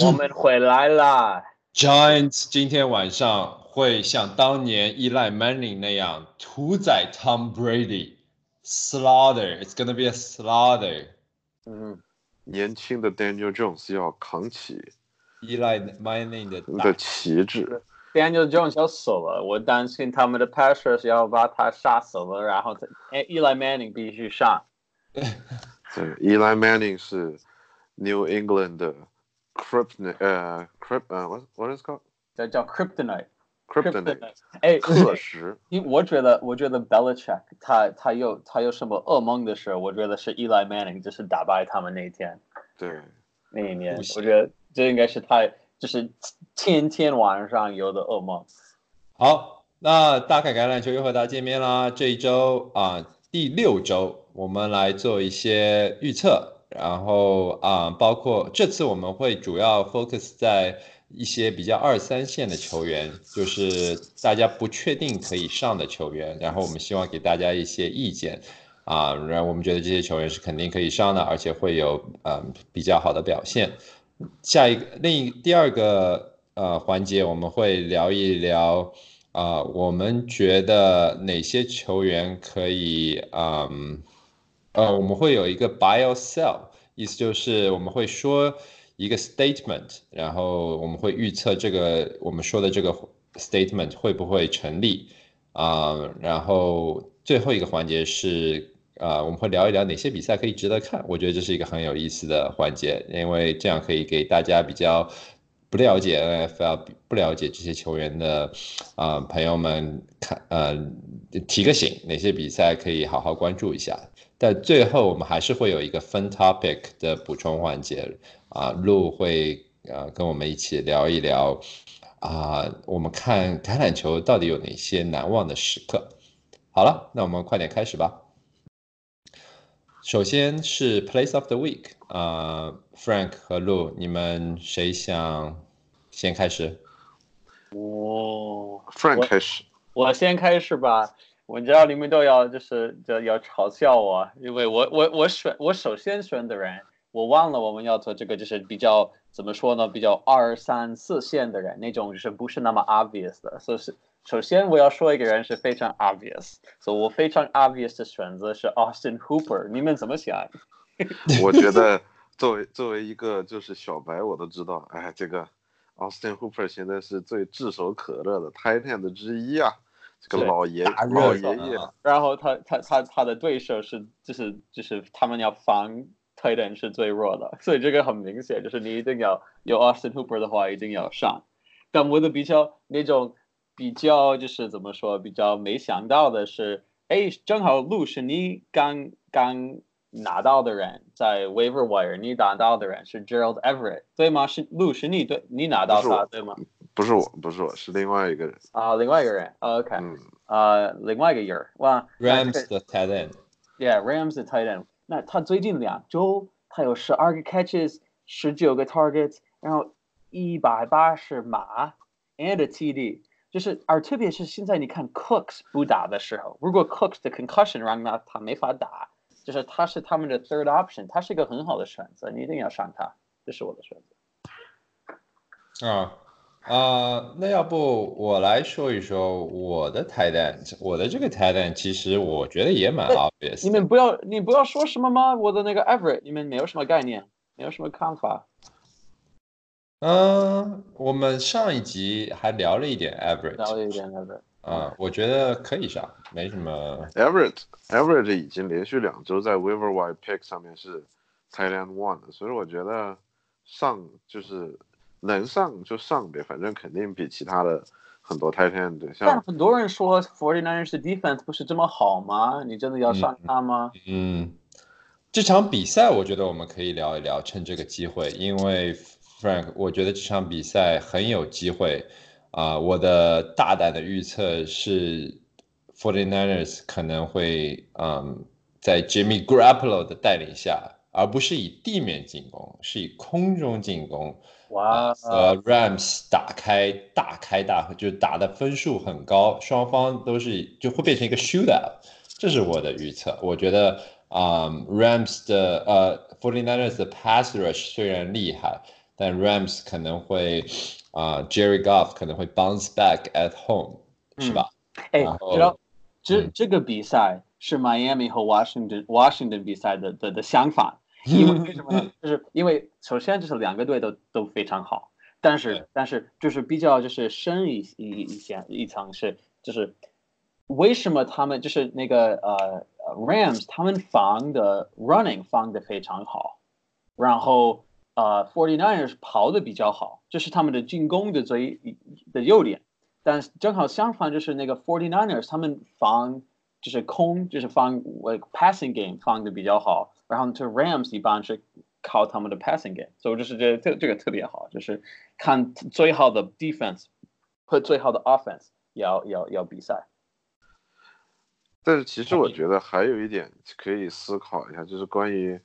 我们回来啦。Giants 今天晚上会像当年依赖 Manning 那样屠宰 Tom Brady，slaughter，it's gonna be a slaughter。嗯，年轻的 Daniel Jones 要扛起依赖 Manning 的旗帜。Daniel Jones 要死了，我担心他们的 passors 要把他杀死了，然后他哎，Eli Manning 必须上。对，Eli Manning 是 New England 的 Krypton 呃 Kryp 呃 what what is it called 这叫 Kryptonite。Kryptonite 哎，克石。因为我觉得，我觉得 Belichick 他他有他有什么噩梦的时候，我觉得是 Eli Manning 就是打败他们那一天对，那一年我觉得这应该是他就是天天晚上有的噩梦。好，那大凯橄榄球又和大家见面啦。这一周啊，第六周，我们来做一些预测，然后啊，包括这次我们会主要 focus 在一些比较二三线的球员，就是大家不确定可以上的球员，然后我们希望给大家一些意见。啊，然后我们觉得这些球员是肯定可以上的，而且会有嗯比较好的表现。下一个另一第二个呃环节，我们会聊一聊啊、我们觉得哪些球员可以嗯，呃我们会有一个 buy or sell，意思就是我们会说一个 statement，然后我们会预测这个我们说的这个 statement 会不会成立啊、然后最后一个环节是。啊、我们会聊一聊哪些比赛可以值得看，我觉得这是一个很有意思的环节，因为这样可以给大家比较不了解 NFL、不了解这些球员的啊、朋友们看呃提个醒，哪些比赛可以好好关注一下。但最后我们还是会有一个分 topic 的补充环节啊，路会呃跟我们一起聊一聊啊，我们看橄榄球到底有哪些难忘的时刻。好了，那我们快点开始吧。首先是 Place of the Week，啊、f r a n k 和路，你们谁想先开始？哦，Frank 开始。我先开始吧。我知道你们都要就是就要嘲笑我，因为我我我选我首先选的人，我忘了我们要做这个就是比较怎么说呢，比较二三四线的人，那种就是不是那么 obvious 的。所以是首先我要说一个人是非常 obvious，所以我非常 obvious 的选择是 Austin Hooper。你们怎么想？我觉得作为作为一个就是小白，我都知道，哎，这个 Austin Hooper 现在是最炙手可热的 Titan 的之一啊，这个对老爷老爷爷，啊然后他他他他的对手是就是就是他们要防 tight end 是最弱的，所以这个很明显，就是你一定要有 Austin Hooper 的话，一定要上。但我的比较那种比较就是怎么说，比较没想到的是，哎，正好路是你刚刚拿到的人，在 waiver wire 你拿到的人是 Gerald Everett 对吗？是路是你对你拿到他对吗？不是我，不是我，是另外一个人。啊、另外一个人，OK，嗯，呃，另外一个人，哇 Rams 的 tight end，Yeah, Rams 的 tight end。那他最近两周他有十二个 catches，十九个 targets，然后一百八十码 and a TD。就是，而特别是现在你看 Cooks 不打的时候，如果 Cooks 的 concussion 让他他没法打，就是他是他们的 third option，他是一个很好的选择，你一定要上他，这是我的选择。啊啊，那要不我来说一说我的 tight end，我的这个 tight end 其实我觉得也蛮 obvious 的。你们不要，你不要说什么吗？我的那个 Everett，你们没有什么概念，没有什么看法。嗯，我们上一集还聊了一点聊 average，了一点 Everett。啊，我觉得可以上，没什么。Everett Everett 已经连续两周在 Waiver Wire Pick 上面是 Tight End One 了，所以我觉得上就是能上就上呗，反正肯定比其他的很多 Tight End 但像很多人说 Forty Niners 的 defense 不是这么好吗？你真的要上他吗？嗯，这场比赛我觉得我们可以聊一聊，趁这个机会，因为 Frank，我觉得这场比赛很有机会啊、我的大胆的预测是，Forty Niners 可能会嗯，在 Jimmy Garoppolo 的带领下，而不是以地面进攻，是以空中进攻。哇，呃 Rams 打开大开大合，就是打的分数很高，双方都是就会变成一个 shootout，这是我的预测。我觉得啊、Rams 的呃 f o r t y n i n e r s 的 pass rush 虽然厉害，但 Rams 可能会啊、Jerry Goff 可能会 bounce back at home，、是吧？哎，知道这嗯这个比赛是 Miami 和 Washington Washington 比赛的的的相反，因为为什么呢？就是因为首先就是两个队都都非常好，但是但是就是比较就是深一一一些一层是就是为什么他们就是那个呃呃 Rams 他们防的 running 防的非常好，然后呃 Forty Niners 跑的比较好，这是他们的进攻的最的优点。但是正好相反，就是那个 Forty Niners 他们防就是空，就是防呃 passing game 防的比较好，然后这 Rams 一般是靠他们的 passing game，所以我就是觉得这这个特别好，就是看最好的 defense 和最好的 offense 要要要比赛。但是其实我觉得还有一点可以思考一下，就是关于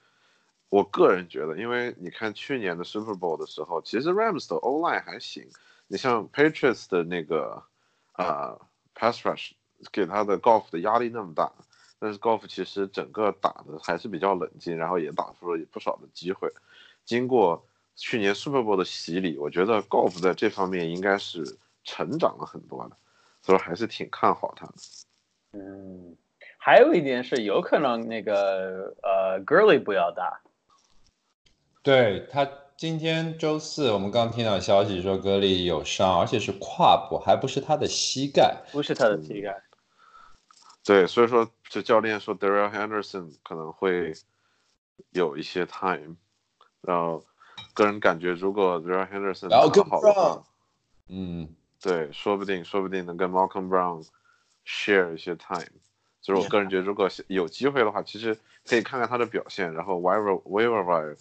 我个人觉得，因为你看去年的 Super Bowl 的时候，其实 Rams 的 O line 还行，你像 Patriots 的那个啊、pass rush 给他的 Golf 的压力那么大，但是 Golf 其实整个打的还是比较冷静，然后也打出了不少的机会。经过去年 Super Bowl 的洗礼，我觉得 Golf 在这方面应该是成长了很多的，所以还是挺看好他的。嗯，还有一点是有可能那个呃 Gurley 不要打，对他今天周四，我们刚听到消息说格里有伤，而且是胯部，还不是他的膝盖。不是他的膝盖。对，所以说就教练说 Daryl Henderson 可能会有一些 time，然后个人感觉如果 Daryl Henderson 然后跟打好的话，嗯，对，说不定说不定能跟 Malcolm Brown share 一些 time。就是我个人觉得，如果有机会的话，其实可以看看他的表现，然后 waiver waiver wire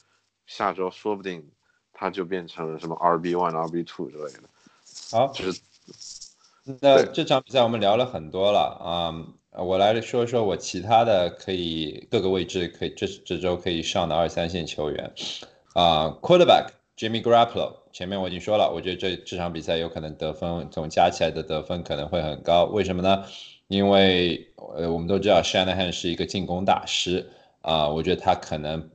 下周说不定他就变成了什么 RB one、RB two 之类的，好，就是。那这场比赛我们聊了很多了啊、呃我来说说我其他的可以各个位置可以这这周可以上的二三线球员啊、quarterback Jimmy Garoppolo，前面我已经说了，我觉得这这场比赛有可能得分总加起来的得分可能会很高，为什么呢？因为呃我们都知道 Shanahan 是一个进攻大师啊、我觉得他可能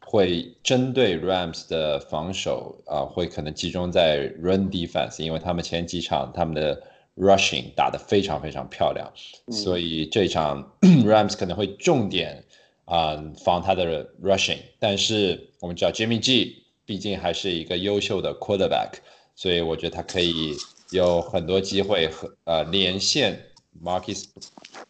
会针对 Rams 的防守啊、会可能集中在 run defense，因为他们前几场他们的 rushing 打得非常非常漂亮，所以这场 Rams 可能会重点啊、防他的 rushing，但是我们知道 Jimmy G 毕竟还是一个优秀的 quarterback，所以我觉得他可以有很多机会和呃连线 Marcus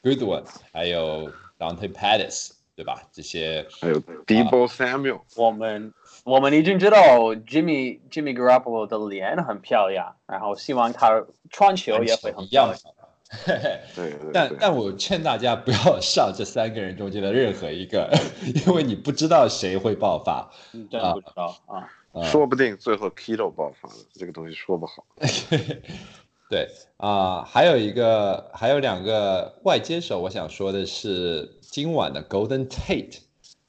Goodwin，还有 Dante Pettis，对吧？这些还有 Debo Samuel，我们我们已经知道 Jimmy Jimmy Garoppolo 的脸很漂亮，然后希望他传球也会很一样漂亮。嘿嘿。对对对，但但我劝大家不要上这三个人中间的任何一个，因为你不知道谁会爆发。嗯真的不知道啊。啊说不定最后 Keto 爆发了，这个东西说不好。对啊、还有一个，还有两个外接手，我想说的是今晚的 Golden Tate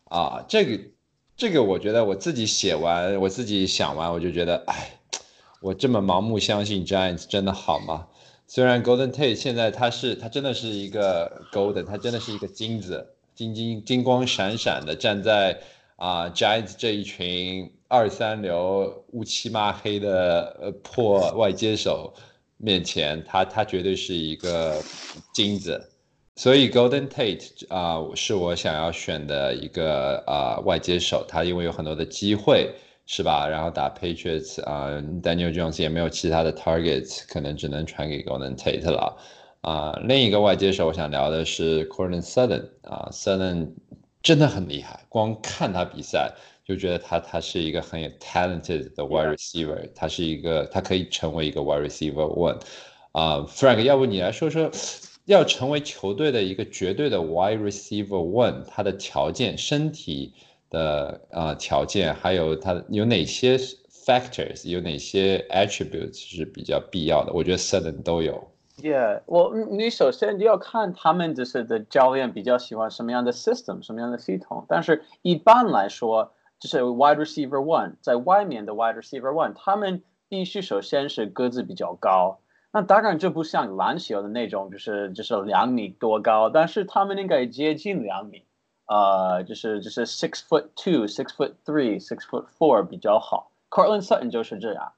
啊，这个这个我觉得我自己写完，我自己想完，我就觉得，哎，我这么盲目相信 Giants 真的好吗？虽然 Golden Tate 现在他是他真的是一个 Golden，他真的是一个金子，金金金光闪闪的站在啊、Giants 这一群二三流乌漆嘛黑的呃破外接手面前，他他绝对是一个金子。所以 Golden Tate 啊、是我想要选的一个啊、外接手，他因为有很多的机会，是吧？然后打 Patriots 啊、Daniel Jones 也没有其他的 targets，可能只能传给 Golden Tate 了。啊、另一个外接手我想聊的是 Cortland Sutton 啊、Sutton 真的很厉害，光看他比赛就觉得他他是一个很有 talented 的 wide receiver，他是一个他可以成为一个 wide receiver one。啊、f r a n k 要不你来说说，要成为球队的一个绝对的 wide receiver one，他的条件、身体的啊、条件，还有他有哪些 factors，有哪些 attributes 是比较必要的？我觉得 Sutton 都有。Yeah，我你首先你要看他们就是的教练比较喜欢什么样的 system，什么样的系统。但是一般来说，就是 wide receiver one 在外面的 wide receiver one，他们必须首先是个子比较高。那当然就不像篮球的那种，就是就是两米多高，但是他们应该接近两米，呃，就是就是 six foot two、six foot three、six foot four 比较好。Cortland Sutton 就是这样。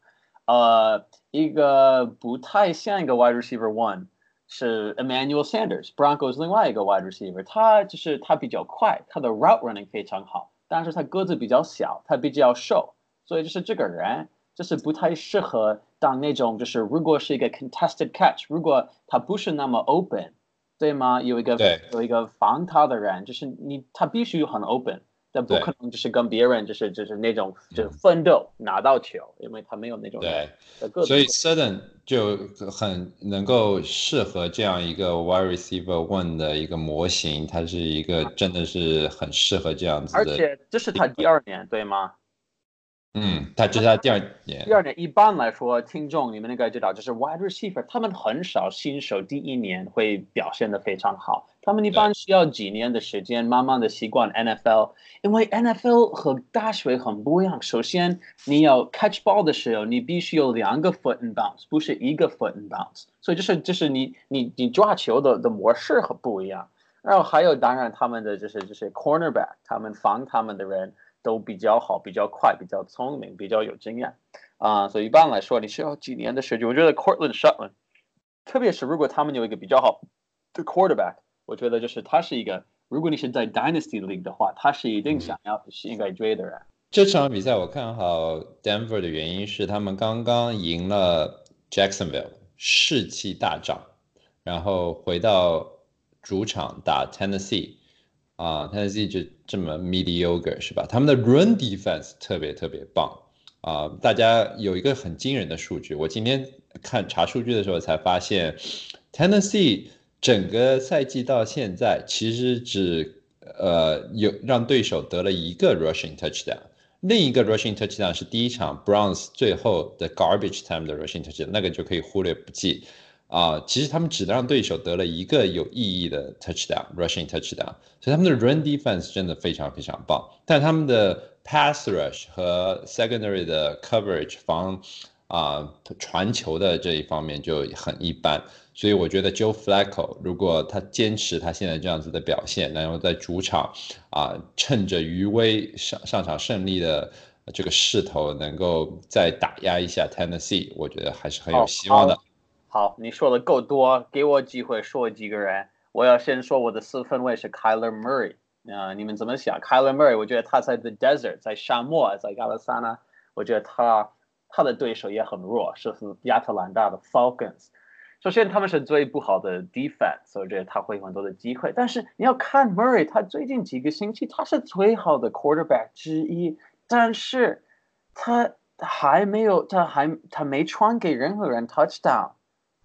呃，一个不太像一个 wide receiver one 是 Emmanuel Sanders，Broncos 另外一个 wide receiver，他就是他比较快，他的 route running 非常好，但是他个子比较小，他比较瘦，所以就是这个人就是不太适合当那种就是如果是一个 contested catch，如果他不是那么 open，对吗？有一个有一个防他的人，就是你他必须很 open。但不可能就是跟别人就是就是那种就是奋斗拿到球，因为他没有那种对，所以 Sudden 就很能够适合这样一个 Wide Receiver One 的一个模型，它是一个真的是很适合这样子的，而且这是他第二年对吗？嗯，他就是他第二年。第二年一般来说，听众你们应该知道，就是 wide receiver，他们很少新手第一年会表现的非常好，他们一般需要几年的时间，慢慢的习惯 NFL。因为 NFL 和大学很不一样。首先，你要 catch ball 的时候，你必须有两个 foot and bounce，不是一个 foot and bounce。所以就是就是你你你抓球的的模式很不一样。然后还有，当然他们的就是就是 cornerback，他们防他们的人。都比较好，比较快，比较聪明，比较有经验啊，所以一般来说，你需要几年的时间。我觉得 Courtland Sutton，特别是如果他们有一个比较好的 quarterback，我觉得就是他是一个，如果你是在 Dynasty League 的话，他是一定想要是应该追的人。这场比赛我看好 Denver 的原因是他们刚刚赢了 Jacksonville，士气大涨，然后回到主场打 Tennessee。啊，Tennessee 就这么 mediocre 是吧？他们的 run defense 特别特别棒啊！大家有一个很惊人的数据，我今天看查数据的时候才发现，Tennessee 整个赛季到现在其实只呃有让对手得了一个 rushing touchdown，另一个 rushing touchdown 是第一场 Browns 最后的 garbage time 的 rushing touchdown，那个就可以忽略不计。啊，其实他们只让对手得了一个有意义的 touchdown，rushing touchdown，所以他们的 run defense 真的非常非常棒。但他们的 pass rush 和 secondary 的 coverage 防啊传球的这一方面就很一般。所以我觉得 Joe Flacco 如果他坚持他现在这样子的表现，然后在主场啊趁着余威上上场胜利的这个势头，能够再打压一下 Tennessee，我觉得还是很有希望的。好，你说的够多，给我机会说几个人。我要先说我的四分位是 Kyler Murray 啊，你们怎么想？Kyler Murray，我觉得他在 The Desert，在沙漠，在亚利桑那，我觉得他他的对手也很弱，是亚特兰大的 Falcons。首先他们是最不好的 defense，所以我觉得他会有很多的机会。但是你要看 Murray，他最近几个星期他是最好的 quarterback 之一，但是他还没有，他还他没传给任何人 touchdown。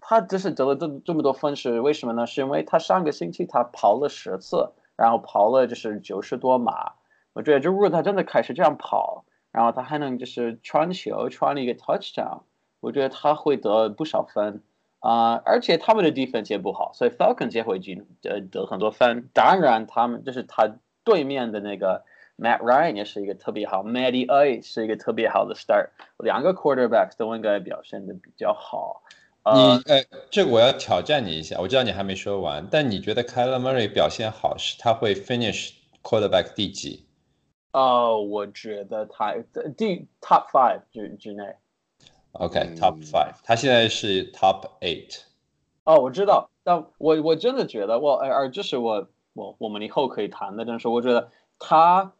他只是得了这这么多分是为什么呢？是因为他上个星期他跑了十次，然后跑了就是九十多码。我觉得，就如果他真的开始这样跑，然后他还能就是传球传了一个 touchdown，我觉得他会得不少分啊。而且他们的 defense 也不好，所以 Falcons 也会进呃得很多分。当然，他们就是他对面的那个 Matt Ryan 也是一个特别好，Matty A 是一个特别好的 star，两个 quarterbacks 都应该表现的比较好。你呃，这个我要挑战你一下。我知道你还没说完，但你觉得 Kyler Murray 表现好是他会 finish quarterback 第几？哦，我觉得他第 top five 之之内。OK，top five，他现在是 top eight。哦，我知道，但我我真的觉得，我而这是我我我们以后可以谈的，但是我觉得他，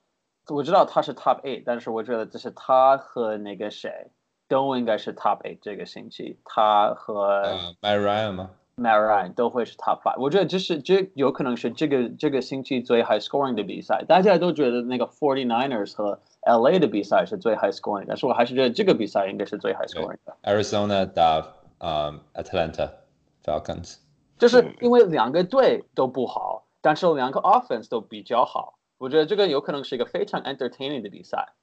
我知道他是 top eight，但是我觉得这是他和那个谁。都应该是 top eight 这个星期，他和 Marion 吗？Marion 都会是 top five。我觉得这是这有可能是这个这个星期最 high scoring 的比赛。大家都觉得那个 Forty Niners 和 LA 的比赛是最 high scoring，但是我还是觉得这个比赛应该是最 high scoring 的。Arizona 打呃 Atlanta Falcons，就是因为两个队都不好，但是两个 offense 都比较好。我觉得这个有可能是一个非常 entertaining 的比赛。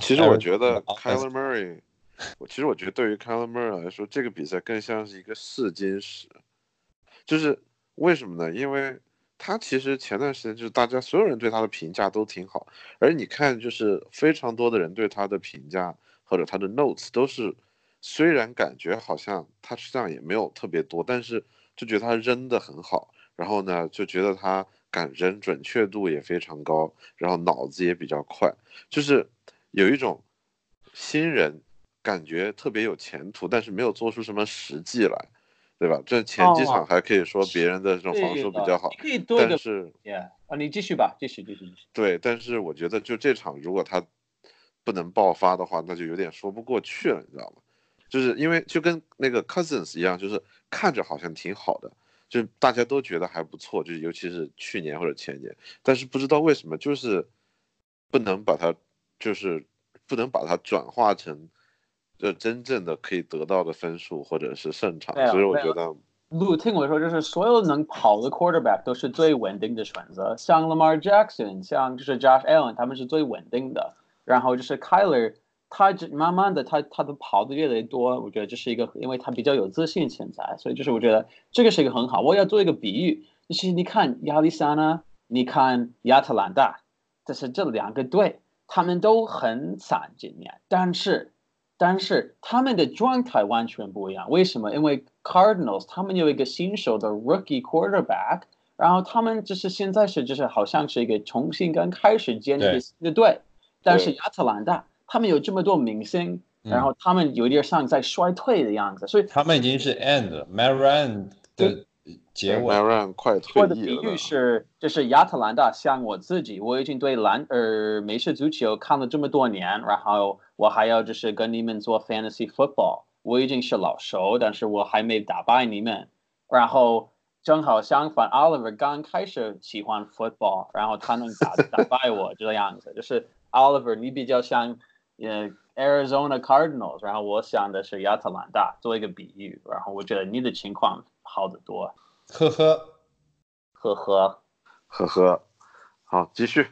其实我觉得 Kyler Murray。我其实我觉得对于 c a l a m u r 来说，这个比赛更像是一个试金石，就是为什么呢？因为他其实前段时间就是大家所有人对他的评价都挺好，而你看就是非常多的人对他的评价或者他的 notes 都是，虽然感觉好像他实际上也没有特别多，但是就觉得他扔的很好，然后呢就觉得他敢扔，准确度也非常高，然后脑子也比较快，就是有一种。新人感觉特别有前途，但是没有做出什么实际来，对吧？这前几场还可以说别人的这种防守比较好，可以多一个但是啊，你继续吧，继续继续继续。对，但是我觉得就这场如果他不能爆发的话，那就有点说不过去了，你知道吗？就是因为就跟那个 Cousins 一样，就是看着好像挺好的，就是大家都觉得还不错，就是尤其是去年或者前年，但是不知道为什么就是不能把它就是不能把它转化成就真正的可以得到的分数或者是胜场所以我觉得路听我说，就是所有能跑的 quarterback 都是最稳定的选择，像 Lamar Jackson，像就是 Josh Allen，他们是最稳定的。然后就是 Kyler，他只慢慢的他他的跑的越来越多，我觉得这是一个，因为他比较有自信现在，所以就是我觉得这个是一个很好。我要做一个比喻，就是你看亚利桑那，你看亚特兰大，这是这两个队，他们都很惨今年，但是但是他们的状态完全不一样。为什么？因为 Cardinals 他们有一个新手的 rookie quarterback，然后他们就是现在是就是好像是一个重新刚开始建立新的队，但是亚特兰大他们有这么多明星，嗯然后他们有点像在衰退的样子，所以他们已经是 end 了 m a r a n 的结尾快退我的比喻是，就是亚特兰大像我自己，我已经对篮呃美式足球看了这么多年，然后我还要就是跟你们做 fantasy football，我已经是老熟，但是我还没打败你们。然后正好相反，Oliver 刚开始喜欢 football，然后他能打打败我这样子，就是 Oliver 你比较像呃 Arizona Cardinals，然后我想的是亚特兰大，做一个比喻，然后我觉得你的情况好得多，呵呵，呵呵。呵呵，好，继续。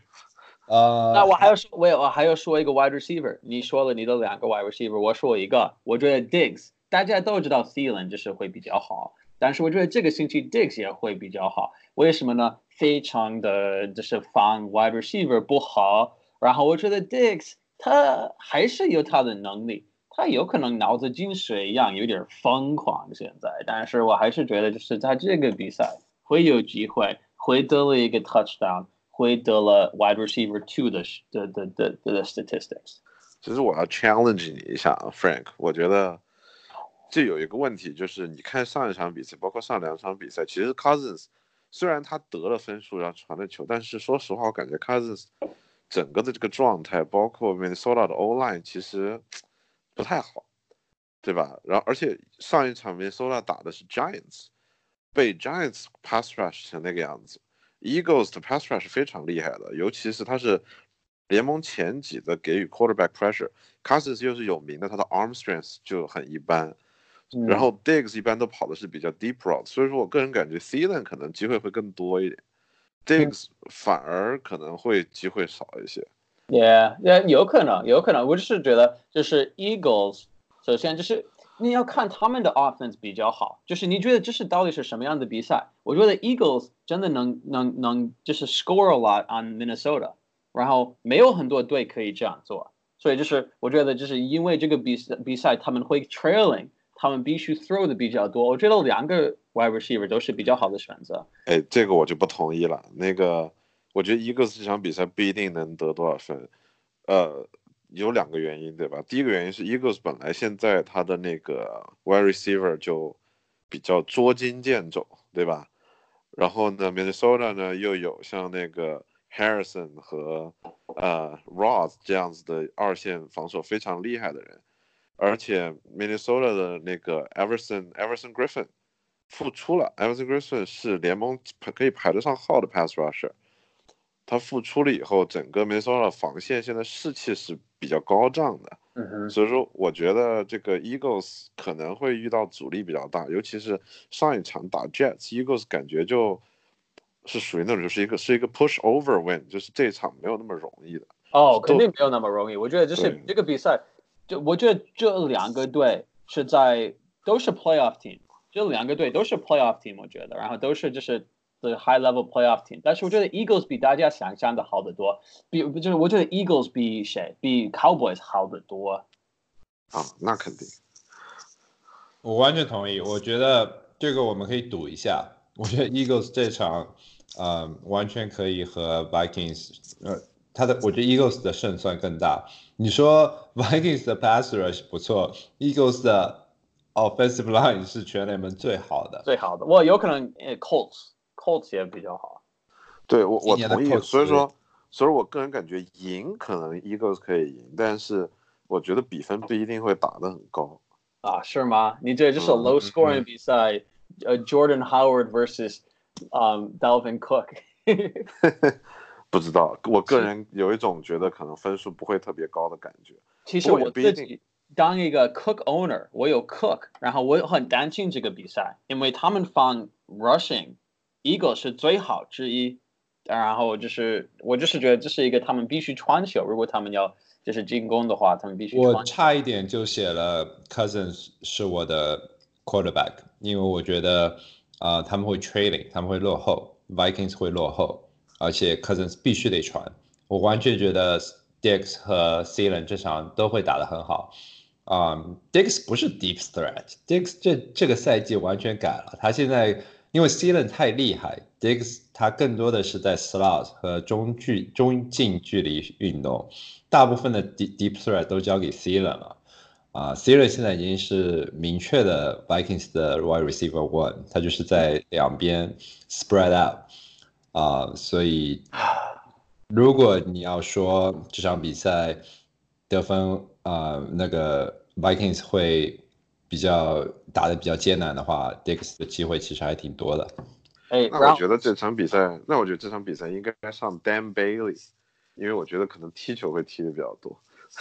呃，那我还要说，我有我还要说一个 wide receiver。你说了你的两个 wide receiver，我说一个。我觉得 Digs 大家都知道 Thielen 就是会比较好，但是我觉得这个星期 Digs 也会比较好。为什么呢？非常的就是防 wide receiver 不好，然后我觉得 Diggs 他还是有他的能力，他有可能脑子进水一样有点疯狂现在，但是我还是觉得就是在这个比赛会有机会，会得了一个 touchdown。会得了 wide receiver two 的的的的的 statistics。其实我要 challenge 你一下啊，Frank，我觉得这有一个问题，就是你看上一场比赛，包括上两场比赛，其实 Cousins 虽然他得了分数，然后传了球，但是说实话，我感觉 Cousins 整个的这个状态，包括 Minnesota 的 O line 其实不太好，对吧？然后而且上一场 Minnesota 打的是 Giants，被 Giants pass rush 成那个样子。Eagles 的 pass rush 非常厉害的，尤其是他是联盟前几的给予 quarterback pressure。Cousins 又是有名的，他的 arm strength 就很一般。嗯然后 Diggs 一般都跑的是比较 deep route，所以说我个人感觉 Thielen 可能机会会更多一点，Diggs 反而可能会机会少一些。Yeah, yeah，有可能，有可能。我就是觉得，就是 Eagles，首先就是你要看他们的 offense 比较好，就是你觉得这是到底是什么样的比赛？我觉得 Eagles 真的能能能就是 score a lot on Minnesota，然后没有很多队可以这样做，所以就是我觉得就是因为这个比赛比赛他们会 trailing，他们必须 throw 的比较多。我觉得两个 wide receiver 都是比较好的选择。哎，这个我就不同意了。那个，我觉得 Eagles 这场比赛不一定能得多少分，呃，有两个原因，对吧？第一个原因是 Eagles 本来现在他的那个 wide receiver 就比较捉襟见肘，对吧？然后呢，Minnesota 呢又有像那个 Harrison 和呃 Ross 这样子的二线防守非常厉害的人，而且 Minnesota 的那个 Everson Everson Griffin 复出了，Everson Griffin 是联盟可以排得上号的 pass rusher。他复出了以后，整个 Minnesota 防线现在士气是比较高涨的，嗯哼，所以说我觉得这个 Eagles 可能会遇到阻力比较大，尤其是上一场打 Jets，Eagles 感觉就是属于那种就是一个是一个 push over win，就是这一场没有那么容易的。哦，肯定没有那么容易。我觉得就是这个比赛，就我觉得这两个队是在都是 playoff team，这两个队都是 playoff team，我觉得，然后都是就是 the high level playoff team。但是我觉得 Eagles 比大家想象的好得多，比就是我觉得 Eagles 比谁比 Cowboys 好得多。啊，那肯定。我完全同意，我觉得这个我们可以赌一下。我觉得 Eagles 这场，呃，完全可以和 Vikings，呃，他的我觉得 Eagles 的胜算更大。你说 Vikings 的 pass rush 不错，Eagles 的 offensive line 是全联盟最好的。最好的，我有可能呃 Colts Colts 也比较好。对我我同意，所以说所以我个人感觉赢可能 Eagles 可以赢，但是我觉得比分不一定会打得很高。啊，是吗？你这就是嗯 low 嗯 scoring 比赛，呃，Jordan Howard versus 嗯 Dalvin Cook。不知道，我个人有一种觉得可能分数不会特别高的感觉。其实我自己当一个 Cook owner，我有 Cook，然后我很担心这个比赛，因为他们放 rushing Eagle 是最好之一，然后就是我就是觉得这是一个他们必须传球，如果他们要就是进攻的话，他们必须我。差一点就写了 Cousins 是我的 quarterback，因为我觉得啊、呃他们会 trailing，他们会落后，Vikings 会落后，而且 Cousins 必须得传。我完全觉得 Dix 和 c e l a n 这场都会打得很好。啊、d i x 不是 deep threat，Dix 这这个赛季完全改了，他现在因为 c e l a n 太厉害，Dix 他更多的是在 slot 和中距中近距离运动。大部分的 deep deep threat 都交给 c e l a n 了，啊 c e l a n 现在已经是明确的 Vikings 的 wide receiver one，他就是在两边 spread out，啊、所以如果你要说这场比赛得分啊、那个 Vikings 会比较打得比较艰难的话，Dix 的机会其实还挺多的。哎，那我觉得这场比赛，那我觉得这场比赛应该上 Dan Bailey，因为我觉得可能踢球会踢的比较多。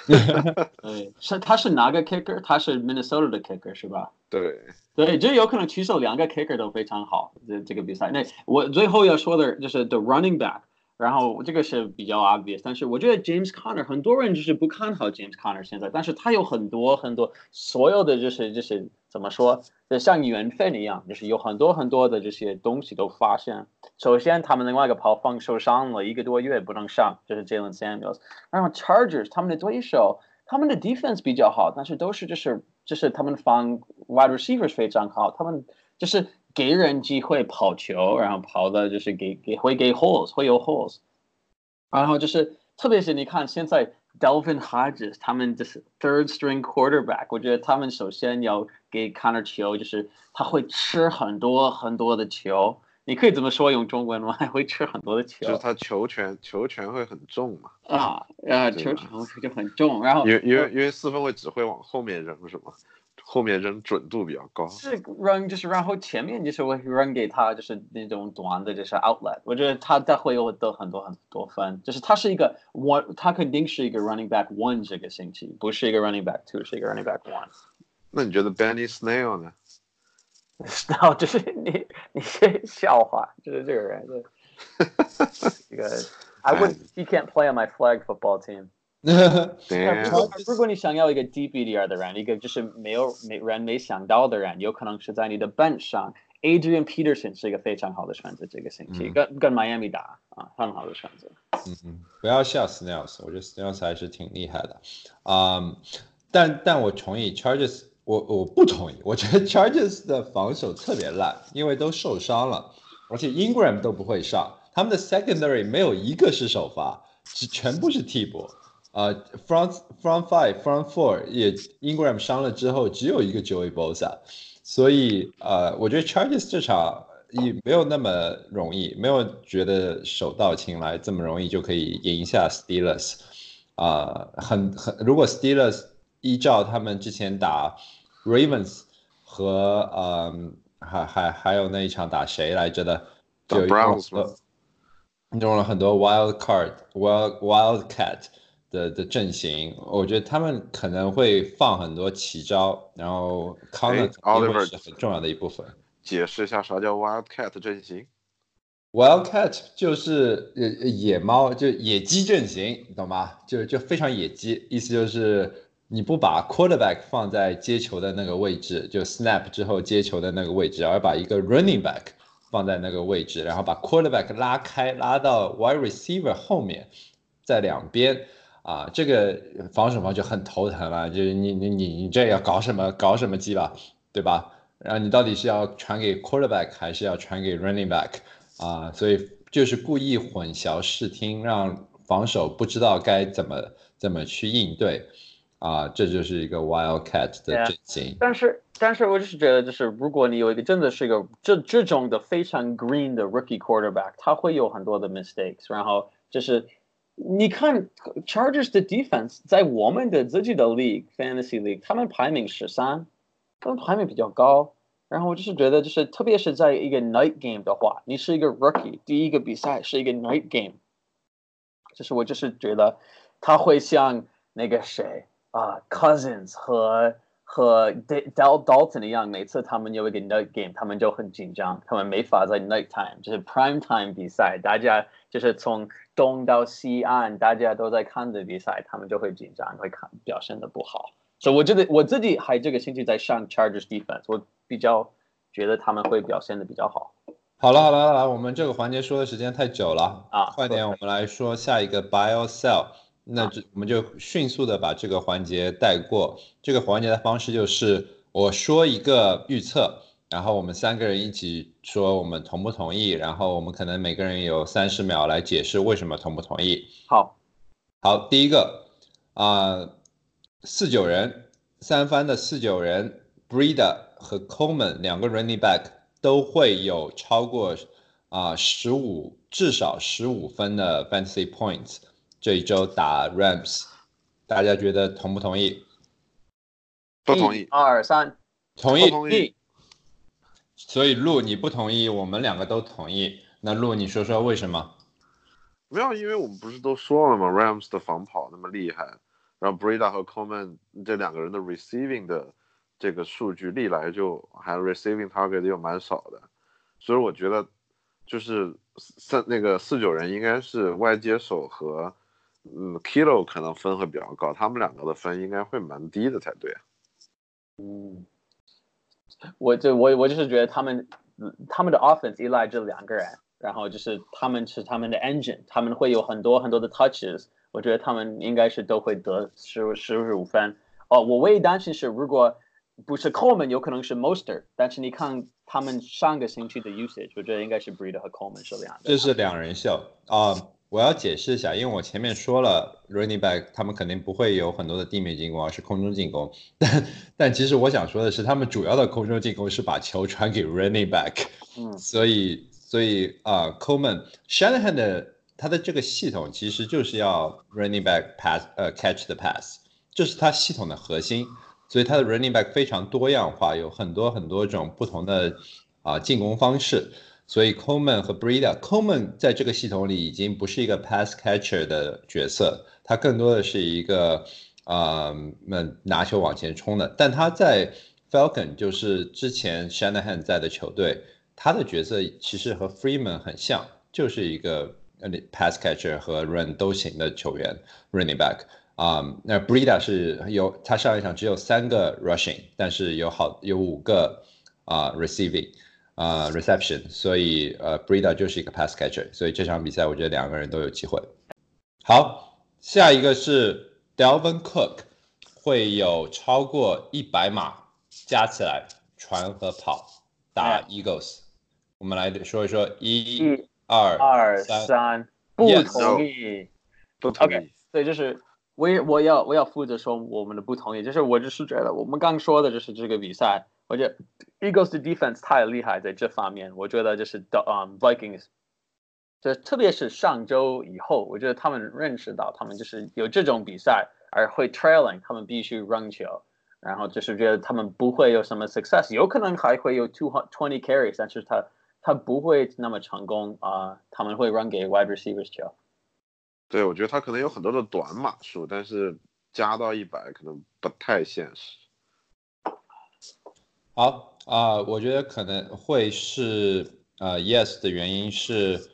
对，是他是哪个 kicker？他是 Minnesota 的 kicker 是吧？对，对，这有可能其实两个 kicker 都非常好，这这个比赛。那我最后要说的就是 the running back，然后这个是比较 obvious，但是我觉得 James Conner 很多人就是不看好 James Conner 现在，但是他有很多很多所有的就是就是怎么说，就像缘分一样，就是有很多很多的这些东西都发生。首先，他们另外一个跑锋受伤了一个多月不能上，就是 Jalen Samuels。然后 Chargers 他们的对手，他们的 defense 比较好，但是都是就是就是他们防 wide receivers 非常好，他们就是给人机会跑球，然后跑的就是给给会给 holes 会有 holes，然后就是特别是你看现在 Delvin Hodges 他们就是 third string quarterback，我觉得他们首先要给 Connor 球，就是他会吃很多很多的球。你可以怎么说用中文吗？还 会吃很多的球就是他球权球权会很重嘛，啊啊，对吧球权就很重，然后因为因为因为四分卫只会往后面扔是吗？后面扔准度比较高。是扔，就是然后前面就是会扔给他，就是那种短的，就是 outlet。我觉得他他会有得很多很多分，就是他是一个 one，他肯定是一个 running back one 这个星期，不是一个 running back two，是一个 running back one。那你觉得 Benny Snail 呢？然后就是你你这笑话，就是这个人，这这个 I would he can't play on my flag football team。 对如果如果你想要一个点的人，一个就是没有没人没想到的人，有可能是在你的 bench 上。Adrian Peterson 是一个非常好的选择，这个星期、嗯跟跟 Miami 打啊，很好的选择。嗯嗯，不要笑 Snails，我觉得 Snails 还是挺厉害的，啊、但但我同意 Chargers，我我不同意，我觉得 Chargers 的防守特别烂，因为都受伤了，而且 Ingram 都不会上，他们的 secondary 没有一个是首发，只全部是替补。呃、f r o n t front five front four 也 Ingram 伤了之后，只有一个 Joey Bosa，所以呃，我觉得 Chargers 这场也没有那么容易，没有觉得手到擒来这么容易就可以赢下 Steelers，啊、很很，如果 Steelers 依照他们之前打 Ravens 和嗯还还还有那一场打谁来着的，打就用了用了很多 wild card wild wildcat 的的阵型，我觉得他们可能会放很多奇招，然后定会 Oliver 是很重要的一部分。解释一下啥叫 Wildcat 阵型？Wildcat 就是呃呃野猫，就野鸡阵型，懂吗？就就非常野鸡，意思就是你不把 quarterback 放在接球的那个位置，就 snap 之后接球的那个位置，而把一个 running back 放在那个位置，然后把 quarterback 拉开，拉到 wide receiver 后面，在两边啊，这个防守方就很头疼了，就是你你你你这要搞什么搞什么鸡吧，对吧？然后你到底是要传给 quarterback 还是要传给 running back 啊？所以就是故意混淆视听，让防守不知道该怎么怎么去应对，啊，这就是一个 Wildcat 的阵型。但是，但是我就是觉得，就是如果你有一个真的是一个这这种的非常 green 的 rookie quarterback，他会有很多的 mistakes，然后就是你看 Chargers 的 defense 在我们的自己的 league fantasy league，他们排名十三，他们排名比较高。然后我就是觉得，就是特别是在一个 night game 的话，你是一个 rookie，第一个比赛是一个 night game，就是我就是觉得他会像那个谁啊，Cousins 和和 Dal Dalton 一样，每次他们有一个 night game，他们就很紧张，他们没法在 night time，就是 prime time 比赛，大家就是从东到西岸，大家都在看的比赛，他们就会紧张，会看表现的不好。所以我觉得我自己还这个星期在上 Chargers defense，我。比较觉得他们会表现的比较好。好了好了好了，我们这个环节说的时间太久了啊，快点，我们来说下一个 buy or sell。那这我们就迅速的把这个环节带过。这个环节的方式就是我说一个预测，然后我们三个人一起说我们同不同意，然后我们可能每个人有三十秒来解释为什么同不同意。好，好，第一个啊，四九人三番的四九人 breeder。和 Coleman 两个 running back 都会有超过啊十五至少十五分的 fantasy points。这一周打 Rams，大家觉得同不同意？不同意。二三，同意。同意。所以路你不同意，我们两个都同意。那路你说说为什么？没有，因为我们不是都说了吗？Rams 的防跑那么厉害，然后 Breda 和 Coleman 这两个人的 receiving 的。这个数据历来就还 receiving target 又蛮少的，所以我觉得就是三那个四九人应该是外接手和嗯 Kilo 可能分会比较高，他们两个的分应该会蛮低的才对啊。嗯，我就我我就是觉得他们他们的 offense 依赖这两个人，然后就是他们是他们的 engine，他们会有很多很多的 touches，我觉得他们应该是都会得十十五分。哦，我唯一担心是如果不是 Coleman，有可能是 Moster，但是你看他们上个星期的 usage，我觉得应该是 Breeder 和 Coleman 是两个。这是两人秀啊！我要解释一下，因为我前面说了 running back，他们肯定不会有很多的地面进攻，而是空中进攻。但 但其实我想说的是，他们主要的空中进攻是把球传给 running back。嗯。所以所以啊，Coleman Shanahan 的他的这个系统其实就是要 running back pass 呃 catch the pass，这是他系统的核心。所以他的 running back 非常多样化，有很多很多种不同的啊进攻方式。所以 Coleman 和 Breda，Coleman 在这个系统里已经不是一个 pass catcher 的角色，他更多的是一个啊那拿球往前冲的。但他在 Falcon 就是之前 Shanahan 在的球队，他的角色其实和 Freeman 很像，就是一个 pass catcher 和 run 都行的球员 running back。啊，那 Breda 是有他上一场只有三个 rushing，但是有好有五个啊 receiving 啊 reception，所以呃 Brida 就是一个 pass catcher，所以这场比赛我觉得两个人都有机会。好，下一个是 Delvin Cook 会有超过一百码加起来传和跑打 Eagles，我们来说一说一二二三，不同意，不同意，对，就是。我也我要我要负责说我们的不同意，就是我就是觉得我们刚说的就是这个比赛，我觉得 Eagles 的 defense 太厉害在这方面，我觉得就是的啊 Vikings，就特别是上周以后，我觉得他们认识到他们就是有这种比赛而会 trailing，他们必须 run 球，然后就是觉得他们不会有什么 success，有可能还会有 two twenty carries，但是他他不会那么成功啊，他们会 run 给 wide receivers 球。对，我觉得他可能有很多的短码数，但是加到一百可能不太现实。好啊，我觉得可能会是呃，yes 的原因是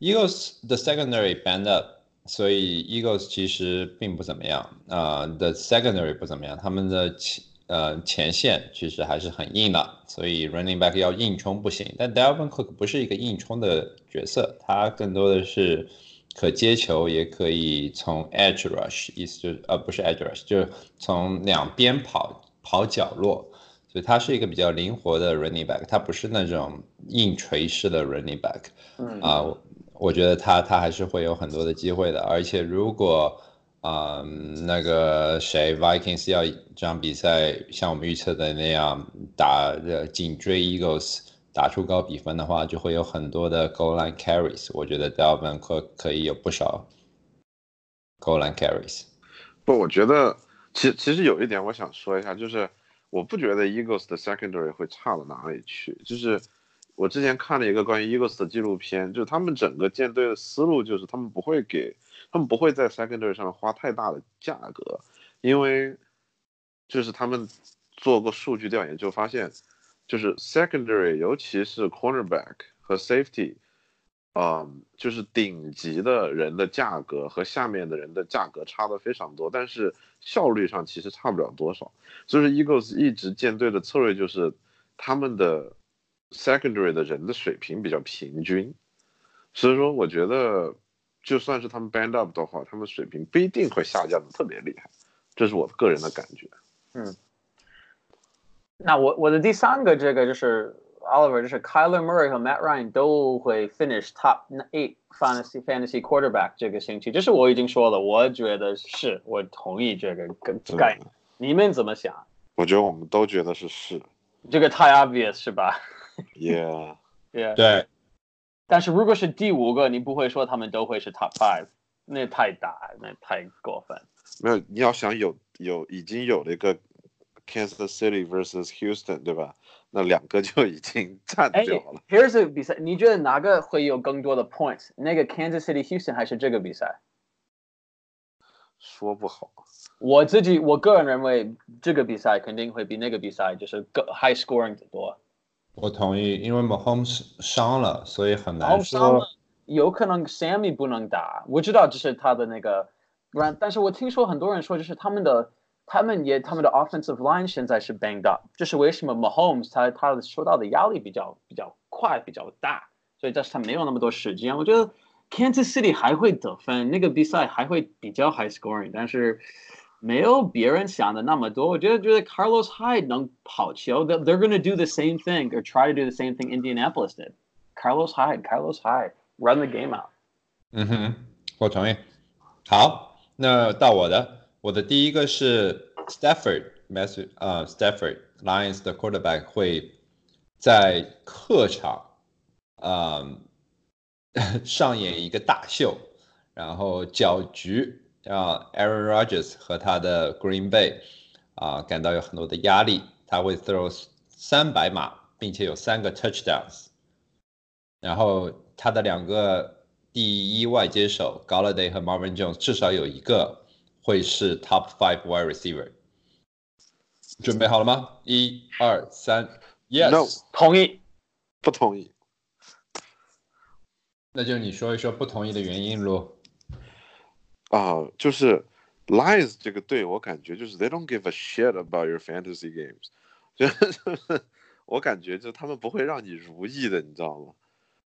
Eagles 的 secondary band up，所以 Eagles 其实并不怎么样啊，the secondary 不怎么样，他们的前呃前线其实还是很硬的，所以 running back 要硬冲不行。但 Delvin Cook 不是一个硬冲的角色，他更多的是。可接球，也可以从 edge rush，意思就是呃不是 edge rush，就是从两边跑跑角落，所以它是一个比较灵活的 running back，它不是那种硬锤式的 running back。嗯啊，我觉得他他还是会有很多的机会的。而且如果啊、那个谁 Vikings 要这场比赛像我们预测的那样打呃紧追 Eagles 打出高比分的话，就会有很多的 goal line carries。我觉得 Dalvin 可可以有不少 goal line carries。不，我觉得其其实有一点我想说一下，就是我不觉得 Eagles 的 secondary 会差到哪里去。就是我之前看了一个关于 Eagles 的纪录片，就是他们整个舰队的思路就是他们不会给，他们不会在 secondary 上花太大的价格，因为就是他们做过数据调研就发现，就是 secondary 尤其是 cornerback 和 safety。嗯，就是顶级的人的价格和下面的人的价格差的非常多，但是效率上其实差不了多少。所以说 Eagles 一直舰队的策略就是他们的 secondary 的人的水平比较平均，所以说我觉得就算是他们 band up 的话，他们水平不一定会下降的特别厉害，这是我个人的感觉。嗯那我我的第三个这个就是 Oliver，就是 Kyler Murray 和 Matt Ryan 都会 finish top eight fantasy fantasy quarterback 这个星期，这是我已经说了，我觉得是我同意这个跟概念，你们怎么想？我觉得我们都觉得是是这个太 obvious 是吧，Yeah，？Yeah，对，但是如果是第五个，你不会说他们都会是 top five，那太大，那太过分。没有你要想有有已经有了一个 Kansas City versus Houston，对吧？那两个就已经 占哎掉了。，Here's a 比赛，你觉得哪个会有更多的 points？那个 Kansas City Houston 还是这个比赛？说不好，我自己我个人认为这个比赛肯定会比那个比赛就是更 high scoring 的多。我同意，因为 Mahomes 伤了，所以很难说伤了。，有可能 Sammy 不能打，我知道这是他的那个，不然，但是我听说很多人说，就是他们的，他们也他们的 offensive line 现在是 banged up，这是为什么 Mahomes 他他受到的压力比较比较快比较大，所以但是他没有那么多时间。我觉得 Kansas City 还会得分，那个比赛还会比较 high scoring，但是没有别人想的那么多。我觉得觉得 Carlos Hyde 能跑球，they're they're going to do the same thing or try to do the same thing Indianapolis did. Carlos Hyde, Carlos Hyde, run the game out. 嗯哼，我同意。好，那到我的， 我的第一个是 Stafford Mass 呃 Stafford Lions 的 quarterback 会在客场，呃、上演一个大秀，然后搅局，让 Aaron Rodgers 和他的 Green Bay 啊、感到有很多的压力。他会 throw 三百码，并且有三个 touchdowns。然后他的两个第一外接手 Galladay 和 Marvin Jones 至少有一个会是 top five wide receiver。准备好了吗？一、二、三，Yes，。同意。不同意。那就你说一说不同意的原因喽。啊，就是 Lions 这个队，我感觉就是 they don't give a shit about your fantasy games，就是我感觉就他们不会让你如意的，你知道吗？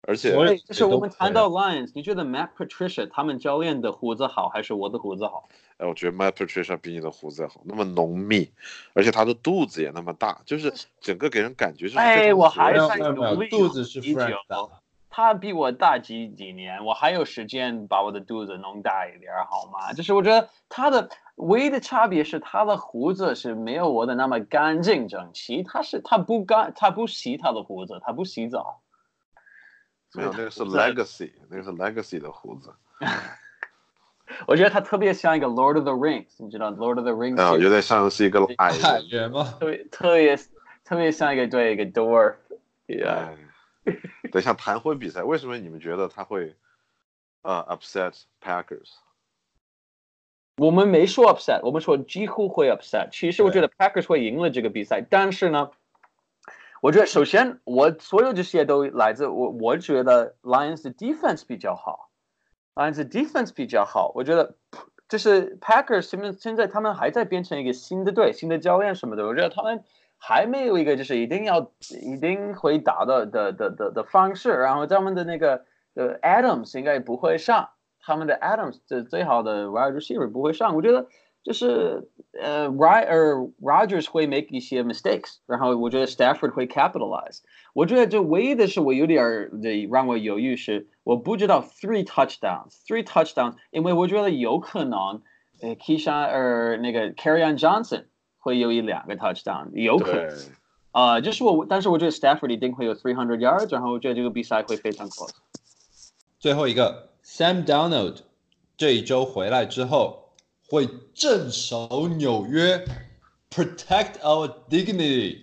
而且所以，就是我们谈到 Lions，你觉得 Matt Patricia 他们教练的胡子好，还是我的胡子好？哎，我觉得 Matt Patricia 比你的胡子好，那么浓密，而且他的肚子也那么大，就是整个给人感觉是哎我还在努力肚子是啤酒 Frank 的。他比我大几几年，我还有时间把我的肚子弄大一点儿，好吗？就是我觉得他的唯一的差别是他的胡子是没有我的那么干净整齐，他是他不干，他不洗他的胡子，他不洗澡。没有，那个是 Legacy，那个是 Legacy 的胡子，我觉得他特别像一个 Lord of the Rings，你知道 Lord of the Rings？啊，有点像是一个矮矮人。吗？特别特别特别像一个对一个 dwarf，yeah。哎，等一下谈婚比赛，为什么你们觉得他会呃 upset Packers？我们没说 upset，我们说几乎会 upset。其实我觉得 Packers 会赢了这个比赛，但是呢，我觉得首先我所有这些都来自我，我觉得 Lions 的 defense 比较好，Lions 的 defense 比较好。我觉得就是 Packers 现在现在他们还在变成一个新的队，新的教练什么的，我觉得他们还没有一个就是一定要一定会打的的的的的方式，然后他们的那个呃 Adams 应该不会上。他们的 Adams 这最好的 wide receiver 不会上，我觉得就是呃，Rod 呃 Rogers 会 make 一些 mistakes，然后我觉得 Stafford 会 capitalize。我觉得这唯一的是我有点儿的让我犹豫是，我不知道 three touchdowns，three touchdowns，因为我觉得有可能呃 Keyshawn 呃那个 Carryon Johnson 会有一两个 touchdown，有可能。对，啊、就是我，但是我觉得 Stafford 一定会有 three hundred yards，然后我觉得这个比赛会非常 close。最后一个 Sam Donald 这一周回来之后 会镇守纽约，protect our dignity，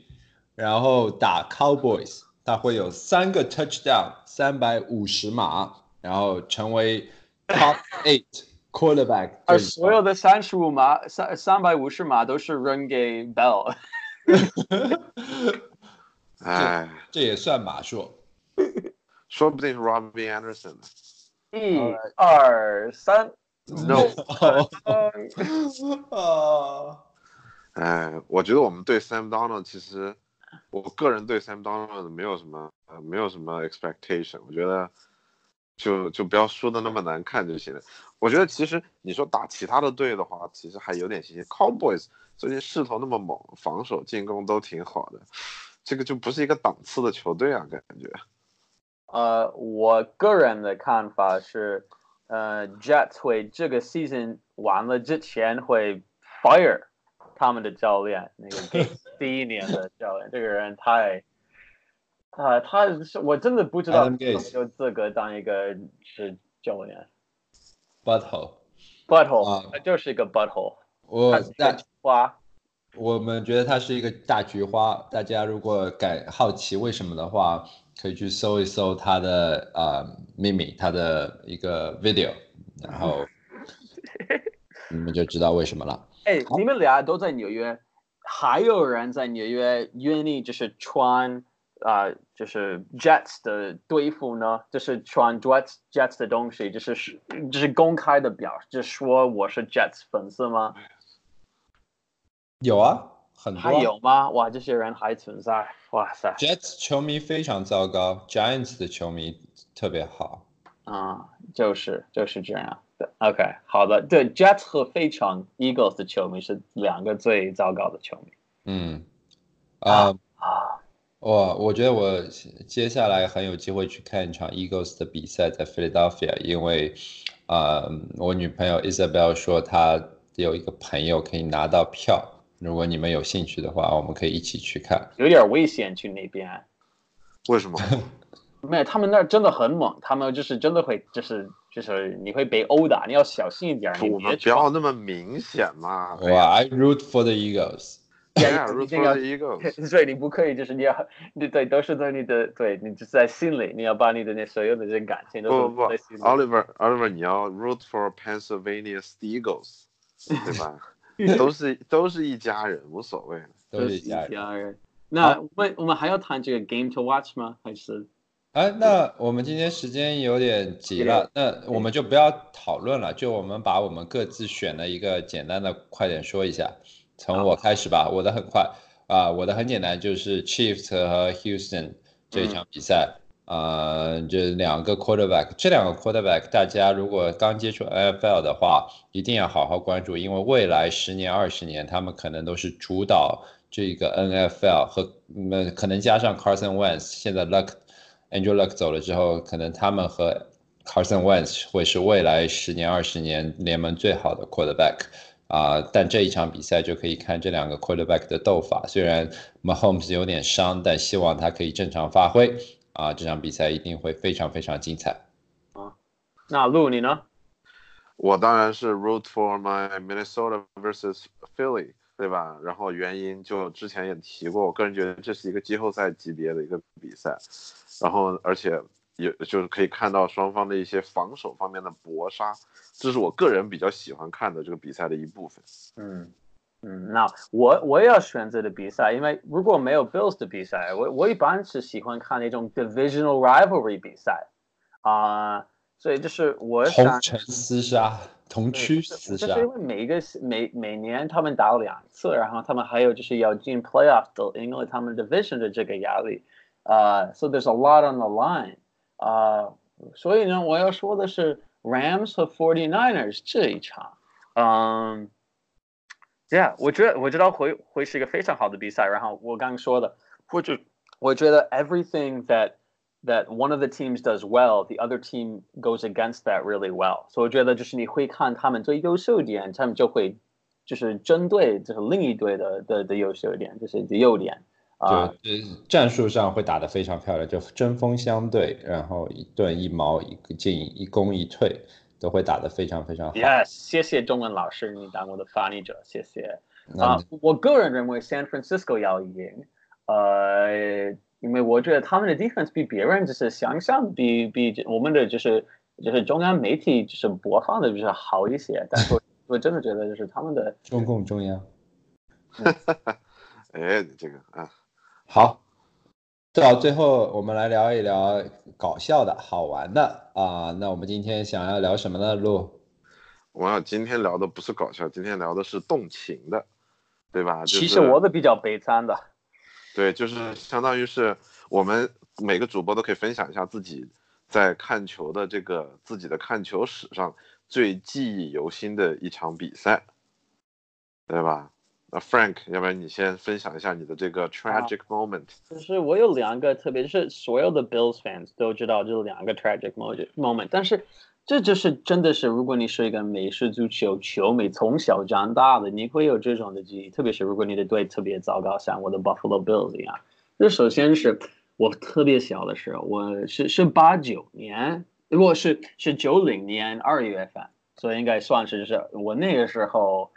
然后打 Cowboys，他会有三个 touchdown，三百五十码，然后成为 top eight quarterback 而。所有的三十五码、三三百五十码都是扔给 Bell。哎，这也算马数。说不定是 Robbie Anderson 呢。一、二、三。No，啊，哎，我觉得我们对 Sam Donald 其实，我个人对 Sam Donald 没有什么呃没有什么 expectation，我觉得就就不要输的那么难看就行了。我觉得其实你说打其他的队的话，其实还有点信心。Cowboys 最近势头那么猛，防守进攻都挺好的，这个就不是一个档次的球队啊，感觉。呃，我个人的看法是，呃，Jets 会这个 season 完了之前会 fire 他们的教练，那个 第一年的教练，这个人太，啊、他是我真的不知道有没有资格当一个是教练 butthole。，butthole，、啊他就是一个 butthole，我大个花。我们觉得他是一个大菊花，大家如果感好奇为什么的话，可以去搜一搜他的呃秘密，他的一个 video，然后 你们就知道为什么了。哎，你们俩都在纽约，还有人在纽约愿意就是穿啊、就是 Jets 的队服呢？就是穿 Jets Jets 的东西，就是是就是公开的表，就是说我是 Jets 粉丝吗？有啊，很多啊还有吗？哇，这些人还存在，哇塞！Jets 球迷非常糟糕，Giants 的球迷特别好。啊、就是就是这样。对，OK，好的，对，Jets 和非常 Eagles 的球迷是两个最糟糕的球迷嗯，啊、啊。我我觉得我接下来很有机会去看一场 Eagles 的比赛，在 Philadelphia，因为啊、我女朋友 Isabel 说她有一个朋友可以拿到票，如果你们有兴趣的话，我们可以一起去看。有点危险去那边。为什么？没有，他们那儿真的很猛，他们就是真的会，就是就是你会被殴打，你要小心一点，你我们别不要那么明显嘛。哇，I root for the Eagles。对一定 for 要 the Eagles。对，你不可以，就是你要，你对，都是在你的，对你就是在心里，你要把你的那所有的这感情都不不是在心里。，Oliver Oliver，你要 root for Pennsylvania Steagles，对吧？都是都是一家人，无所谓。都是一家人。那我们我们还要谈这个 game to watch 吗？还是哎，那我们今天时间有点急了，那我们就不要讨论了，就我们把我们各自选的一个简单的，快点说一下。从我开始吧，我的很快啊、我的很简单，就是 Chiefs 和 Houston 这一场比赛，呃，这两个 quarterback，这两个 quarterback，大家如果刚接触 NFL 的话，一定要好好关注，因为未来十年、二十年，他们可能都是主导这个 NFL 和嗯，可能加上 Carson Wentz，现在 Luck。Andrew Luck 走了之后，可能他们和 Carson Wentz 会是未来十年、二十年联盟最好的 quarterback 啊、但这一场比赛就可以看这两个 quarterback 的斗法。虽然 Mahomes 有点伤，但希望他可以正常发挥啊、这场比赛一定会非常非常精彩。啊那路你呢？我当然是 root for my Minnesota versus Philly，对吧？然后原因就之前也提过，我个人觉得这是一个季后赛级别的一个比赛，然后而且也就是可以看到双方的一些防守方面的搏杀，这是我个人比较喜欢看的这个比赛的一部分。嗯嗯，那我我也要选择的比赛，因为如果没有 Bills 的比赛，我我一般是喜欢看那种 divisional rivalry 比赛。啊、所以就是我想同城厮杀，同区厮杀就是因。为每一个每每年他们打两次，然后他们还有就是要进 playoff 的，因为他们 division 的这个压力，呃、s o there's a lot on the line，啊、所以呢，我要说的是 Rams 和 49ers 这一场，嗯、Yeah，我觉得我知道会会是一个非常好的比赛。然后我刚刚说的，或者我觉得 everything that that one of the teams does well, the other team goes against that really well. 所以我觉得就是你会看他们最优秀一点，他们就会就是针对就是另一队的的的优秀一点，就是的优点。啊，就战术上会打得非常漂亮，就针锋相对，然后一盾一矛，一个进一攻一退，都会打得非常非常好。Yes，谢谢中文老师，你当我的翻译者，谢谢。啊，我个人认为 San Francisco 要赢，呃，因为我觉得他们的 defense 比别人就是想象比比我们的就是就是中央媒体就是播放的就是好一些，但是 我真的觉得就是他们的中共中央。哎，这个啊。好，到最后我们来聊一聊搞笑的好玩的啊。那我们今天想要聊什么呢？路，我要今天聊的不是搞笑，今天聊的是动情的，对吧？其实我的比较悲惨的。对，就是相当于是我们每个主播都可以分享一下自己在看球的这个自己的看球史上最记忆犹新的一场比赛，对吧？那 Frank，要不然你先分享一下你的这个 tragic moment。就是我有两个，特别是所有的 Bills fans 都知道，就是两个 tragic moment。但是这就是真的是，如果你是一个美式足球球迷，从小长大的，你会有这种的记忆。特别是如果你的队特别糟糕，像我的 Buffalo Bills 一样。这首先是我特别小的时候，我是是八九年，如果是是九零年二月份，所以应该算是就是我那个时候。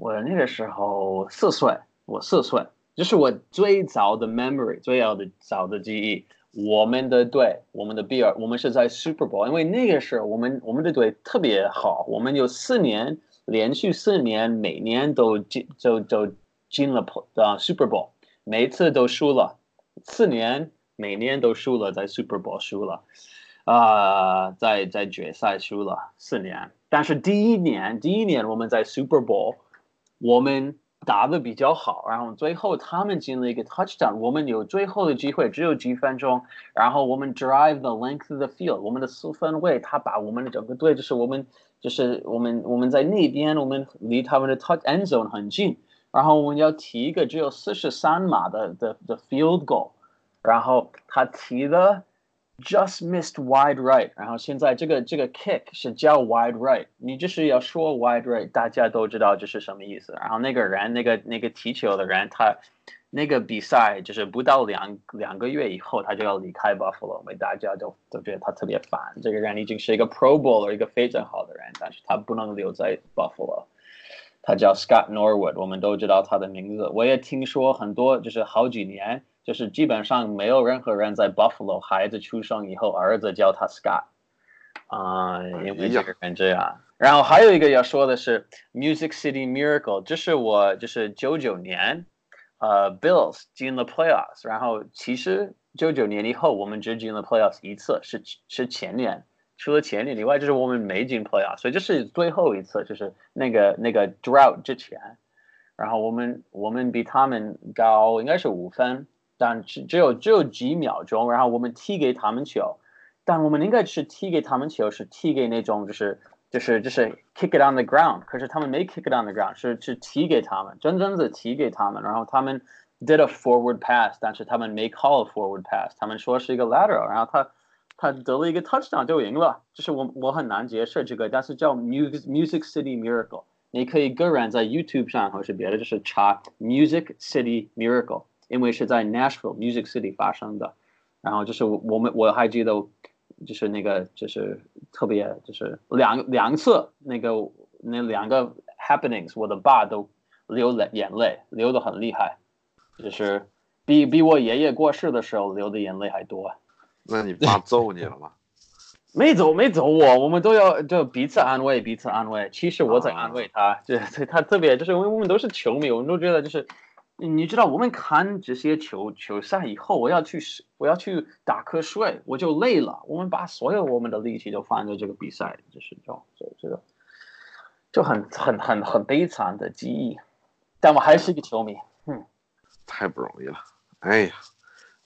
我那个时候四岁，我四岁，就是我最早的 memory，最早的早的记忆。我们的队，我们的 B 尔，我们是在 Super Bowl，因为那个时候我们我们的队特别好，我们有四年连续四年，每年都进就就进了啊 Super Bowl，每次都输了，四年每年都输了，在 Super Bowl 输了，啊，在在决赛输了四年，但是第一年第一年我们在 Super Bowl。我们打的比较好，然后最后他们进了一个 touchdown，我们有最后的机会，只有几分钟，然后我们 drive the length of the field，我们的四分卫他把我们的整个队，就是我们就是我们我们在那边，我们离他们的 touch end zone 很近，然后我们要提一个只有四十三码的的的 field goal，然后他提的。Just missed wide right，然后现在这个这个 kick 是叫 wide right，你就是要说 wide right，大家都知道这是什么意思。然后那个人，那个那个踢球的人，他那个比赛就是不到两两个月以后，他就要离开 Buffalo，因为大家都都觉得他特别烦。这个人已经是一个 Pro Bowler，一个非常好的人，但是他不能留在 Buffalo。他叫 Scott Norwood，我们都知道他的名字。我也听说很多，就是好几年。就是基本上没有任何人在 Buffalo 孩子出生以后，儿子叫他 Scott，啊，因为这个人这样。然后还有一个要说的是 Music City Miracle，这是我就是九九年，呃，Bills 进了 Playoffs，然后其实九九年以后我们只进了 Playoffs 一次，是是前年，除了前年以外，就是我们没进 Playoffs，所以这是最后一次，就是那个那个 Drought 之前，然后我们我们比他们高应该是五分。但只只有只有几秒钟，然后我们踢给他们球，但我们应该是踢给他们球，是踢给那种就是就是就是 kick it on the ground，可是他们没 kick it on the ground，是是踢给他们，真正的踢给他们，然后他们 did a forward pass，但是他们没 call a forward pass，他们说是一个 lateral，然后他他得了一个 touchdown 就赢了，就是我我很难解释这个，但是叫 music music city miracle，你可以个人在 YouTube 上或是别的就是查 music city miracle。因为是在 Nashville Music City 发生的，然后就是我们我还记得，就是那个就是特别就是两两次那个那两个 happenings，我的爸都流了眼泪，流的很厉害，就是比比我爷爷过世的时候流的眼泪还多。那你爸揍你了吗？没走没走我，我们都要就彼此安慰彼此安慰。其实我在安慰他，就他特别就是因为我们都是球迷，我们都觉得就是。你知道我们看这些球球赛以后，我要去我要去打瞌睡，我就累了。我们把所有我们的力气都放在这个比赛，就是这种，就这个就很很很很悲惨的记忆。但我还是一个球迷，嗯，太不容易了。哎呀，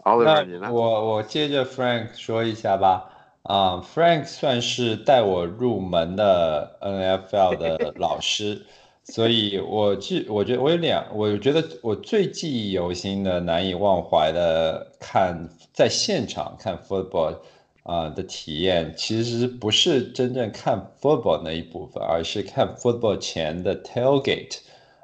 奥利弗，你呢？我我接着 Frank 说一下吧。啊，Frank 算是带我入门的 NFL 的老师。所以我记，我觉得我有两，我觉得我最记忆犹新的、难以忘怀的看在现场看 football 啊、的体验，其实不是真正看 football 那一部分，而是看 football 前的 tailgate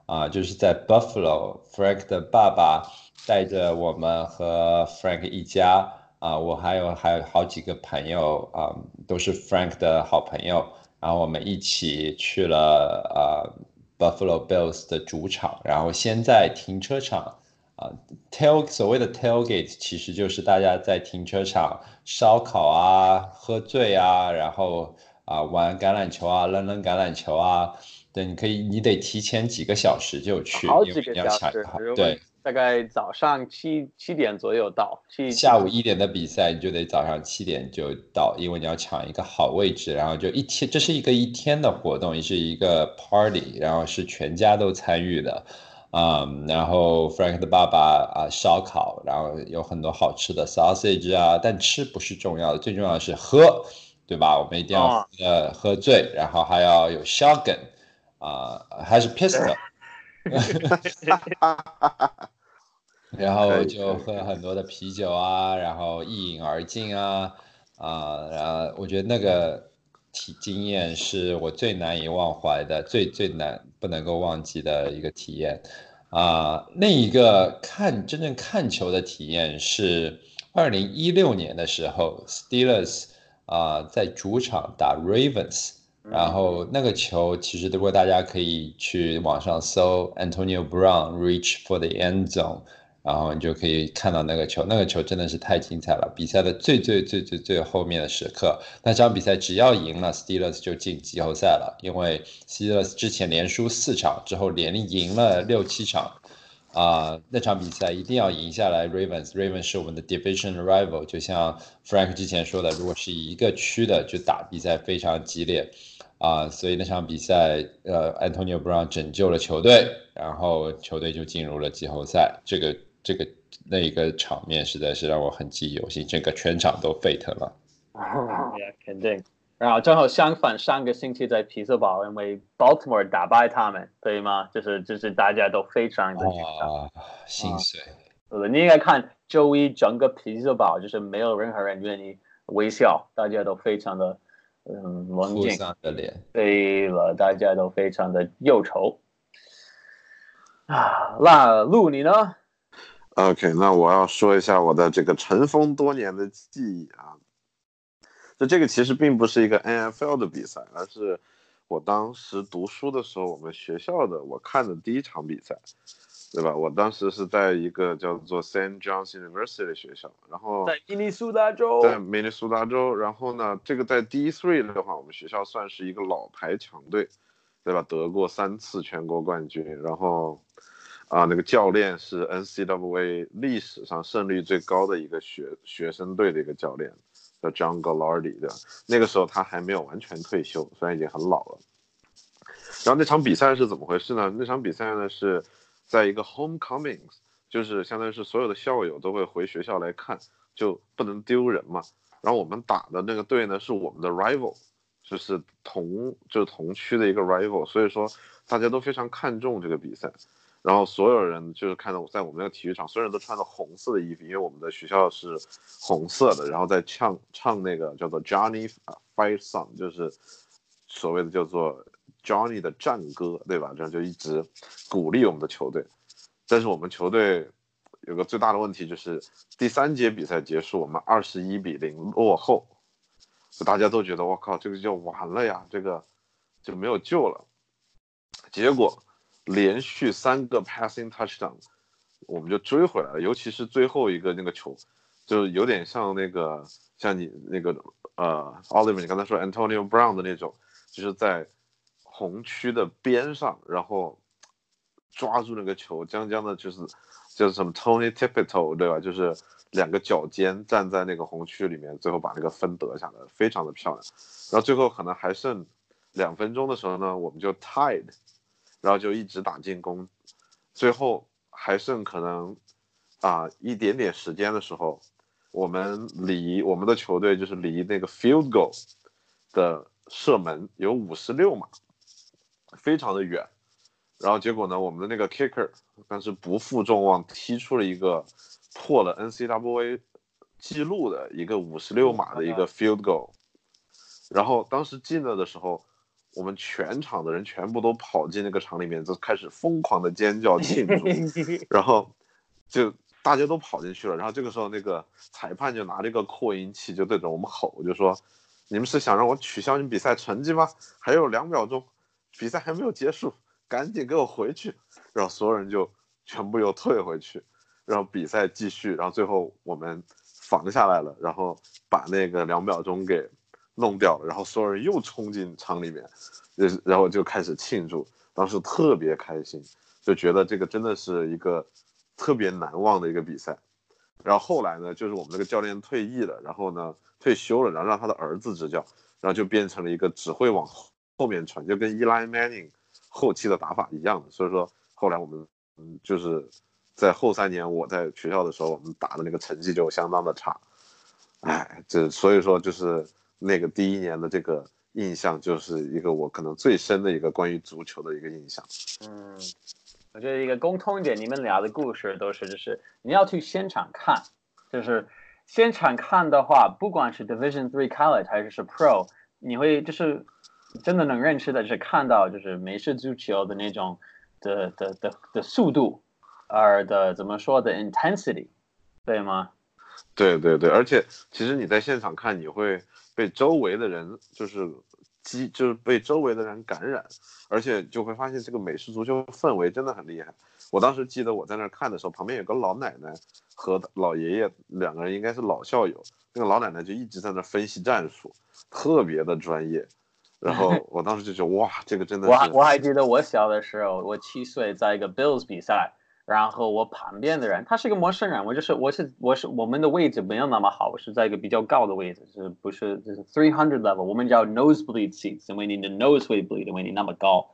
啊、就是在 Buffalo Frank 的爸爸带着我们和 Frank 一家啊、我还有还有好几个朋友啊、都是 Frank 的好朋友。然后我们一起去了呃 Buffalo Bills 的主场，然后先在停车场啊、tail 所谓的 tailgate 其实就是大家在停车场烧烤啊、喝醉啊，然后啊、玩橄榄球啊、扔扔橄榄球啊。对，你可以，你得提前几个小时就去，好几个小时对，大概早上七七点左右到，七下午一点的比赛，你就得早上七点就到，因为你要抢一个好位置，然后就一天，这是一个一天的活动，也是一个 party，然后是全家都参与的，嗯，然后 Frank 的爸爸啊烧烤，然后有很多好吃的 sausage 啊，但吃不是重要的，最重要的是喝，对吧？我们一定要哦呃喝醉，然后还要有 shotgun 啊、还是 pistol。然后就喝很多的啤酒啊，然后一饮而尽啊，啊、然后我觉得那个体经验是我最难以忘怀的，最最难不能够忘记的一个体验啊、另一个看真正看球的体验是二零一六年的时候，Steelers 啊、在主场打 Ravens。然后那个球，其实如果大家可以去网上搜 Antonio Brown reach for the end zone，然后你就可以看到那个球，那个球真的是太精彩了。比赛的最最最最最后面的时刻，那场比赛只要赢了，Steelers 就进季后赛了，因为 Steelers 之前连输四场之后连赢了六七场。啊、那场比赛一定要赢下来。Ravens，Ravens 是我们的 division rival，就像 Frank 之前说的，如果是一个区的，就打比赛非常激烈啊、所以那场比赛，呃，Antonio Brown 拯救了球队，然后球队就进入了季后赛。这个这个那一个场面实在是让我很记忆犹新，整个全场都沸腾了。Yeah，肯定。然后正好相反，上个星期在匹兹堡，因为 Baltimore 打败他们，对吗？就是就是大家都非常的紧张。啊，心碎。呃，你应该看周一整个匹兹堡，就是没有任何人愿意微笑，大家都非常的嗯冷哭静。丧着脸。对了，大家都非常的忧愁。啊，那路你呢？OK，那我要说一下我的这个尘封多年的记忆啊。就这个其实并不是一个 NFL 的比赛，而是我当时读书的时候，我们学校的我看的第一场比赛，对吧？我当时是在一个叫做 Saint John's University 的学校，然后在明尼苏达州。在明尼苏达州，然后呢，这个在 D3 的话，我们学校算是一个老牌强队，对吧？得过三次全国冠军，然后啊，那个教练是 NCAA 历史上胜率最高的一个学学生队的一个教练，叫 John Gallardi 的。那个时候他还没有完全退休，虽然已经很老了。然后那场比赛是怎么回事呢？那场比赛呢是在一个 homecomings，就是相当于是所有的校友都会回学校来看，就不能丢人嘛。然后我们打的那个队呢是我们的 rival，就是同就是同区的一个 rival，所以说大家都非常看重这个比赛。然后所有人就是看到我在我们那个体育场，所有人都穿着红色的衣服，因为我们的学校是红色的，然后在唱唱那个叫做 Johnny Fight Song，就是所谓的叫做 Johnny 的战歌，对吧？这样就一直鼓励我们的球队。但是我们球队有个最大的问题，就是第三节比赛结束，我们二十一比零落后，就大家都觉得我靠，这个就完了呀，这个就没有救了。结果连续三个 passing touchdown，我们就追回来了，尤其是最后一个那个球，就是有点像那个像你那个呃，Oliver 你刚才说 Antonio Brown 的那种，就是在红区的边上，然后抓住那个球，将将的就是就是什么 Tony Tippeto 对吧？就是两个脚尖站在那个红区里面，最后把那个分得下来，非常的漂亮。然后最后可能还剩两分钟的时候呢，我们就 tied，然后就一直打进攻，最后还剩可能啊、一点点时间的时候，我们离我们的球队就是离那个 field goal 的射门有五十六码，非常的远。然后结果呢，我们的那个 kicker 当时不负众望，踢出了一个破了 NCAA 记录的一个五十六码的一个 field goal。然后当时进了的时候，我们全场的人全部都跑进那个场里面，就开始疯狂的尖叫庆祝。然后就大家都跑进去了。然后这个时候，那个裁判就拿着一个扩音器就对着我们吼，就说：“你们是想让我取消你比赛成绩吗？还有两秒钟，比赛还没有结束。”赶紧给我回去，然后所有人就全部又退回去，然后比赛继续，然后最后我们防下来了，然后把那个两秒钟给弄掉了，然后所有人又冲进场里面，然后就开始庆祝，当时特别开心，就觉得这个真的是一个特别难忘的一个比赛。然后后来呢，就是我们那个教练退役了，然后呢退休了，然后让他的儿子执教，然后就变成了一个只会往后面传，就跟 Eli Manning。后期的打法一样的，所以说后来我们嗯就是在后三年我在学校的时候，我们打的那个成绩就相当的差，哎，这所以说就是那个第一年的这个印象，就是一个我可能最深的一个关于足球的一个印象。嗯，我觉得一个共通点，你们俩的故事都是就是你要去现场看，就是现场看的话，不管是 Division Three College 还是是 Pro，你会就是。真的能认识的，就是看到就是美式足球的那种的的的的速度，而的怎么说的 intensity，对吗？对对对，而且其实你在现场看，你会被周围的人就是激，就是被周围的人感染，而且就会发现这个美式足球氛围真的很厉害。我当时记得我在那儿看的时候，旁边有个老奶奶和老爷爷两个人应该是老校友，那个老奶奶就一直在那分析战术，特别的专业。然后我当时就觉得哇，这个真的是。我我还记得我小的时候，我七岁在一个 Bills 比赛，然后我旁边的人他是一个陌生人，我就是我是我是我们的位置没有那么好，我是在一个比较高的位置，是不是就是 three hundred level，我们叫 nosebleed seats，因为你的 nose 会 bleed，因为你那么高。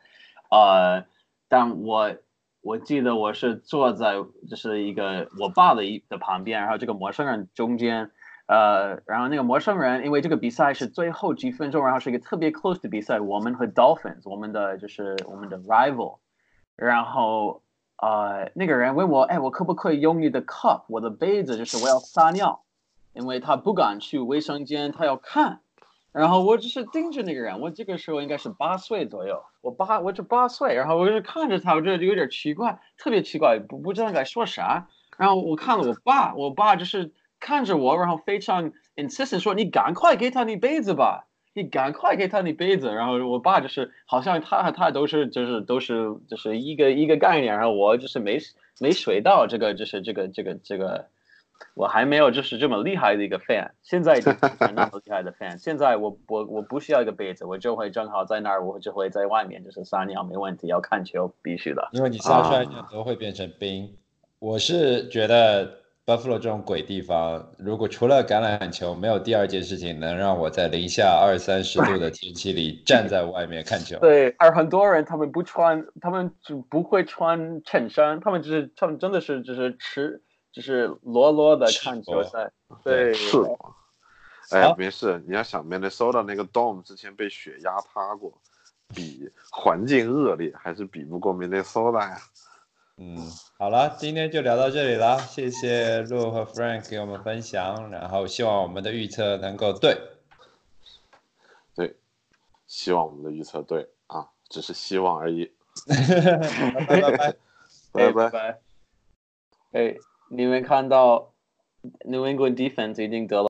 呃，但我我记得我是坐在就是一个我爸的一的旁边，然后这个陌生人中间。呃，然后那个陌生人，因为这个比赛是最后几分钟，然后是一个特别 close 的比赛，我们和 Dolphins，我们的就是我们的 rival，然后呃，那个人问我，哎，我可不可以用你的 cup，我的杯子，就是我要撒尿，因为他不敢去卫生间，他要看，然后我只是盯着那个人，我这个时候应该是八岁左右，我八，我就八岁，然后我就看着他，我觉得有点奇怪，特别奇怪，不不知道该说啥，然后我看了我爸，我爸就是。看着我，然后非常 insistent 说：“你赶快给他你杯子吧，你赶快给他你杯子。”然后我爸就是好像他和他都是就是都是就是一个一个概念，然后我就是没没水到这个就是这个这个这个，我还没有就是这么厉害的一个 fan。现在那么厉害的 fan，现在我我我不需要一个杯子，我就会正好在那儿，我就会在外面就是撒尿没问题。要看球必须的，因为你撒出来尿都会变成冰。我是觉得。Buffalo 这种鬼地方，如果除了橄榄球，没有第二件事情能让我在零下二三十度的天气里站在外面看球。对，而很多人他们不穿，他们就不会穿衬衫，他们就是，他们真的是只是吃，就是裸裸的看球赛。对，是。哎，没事，你要想，Minnesota 那个 Dome 之前被雪压塌过，比环境恶劣还是比不过 Minnesota 呀。嗯，好了，今天就聊到这里了，谢谢陆和 Frank 给我们分享，然后希望我们的预测能够对，对，希望我们的预测对啊，只是希望而已。拜拜拜拜 拜拜。哎，你们看到 New England defense 已经得了。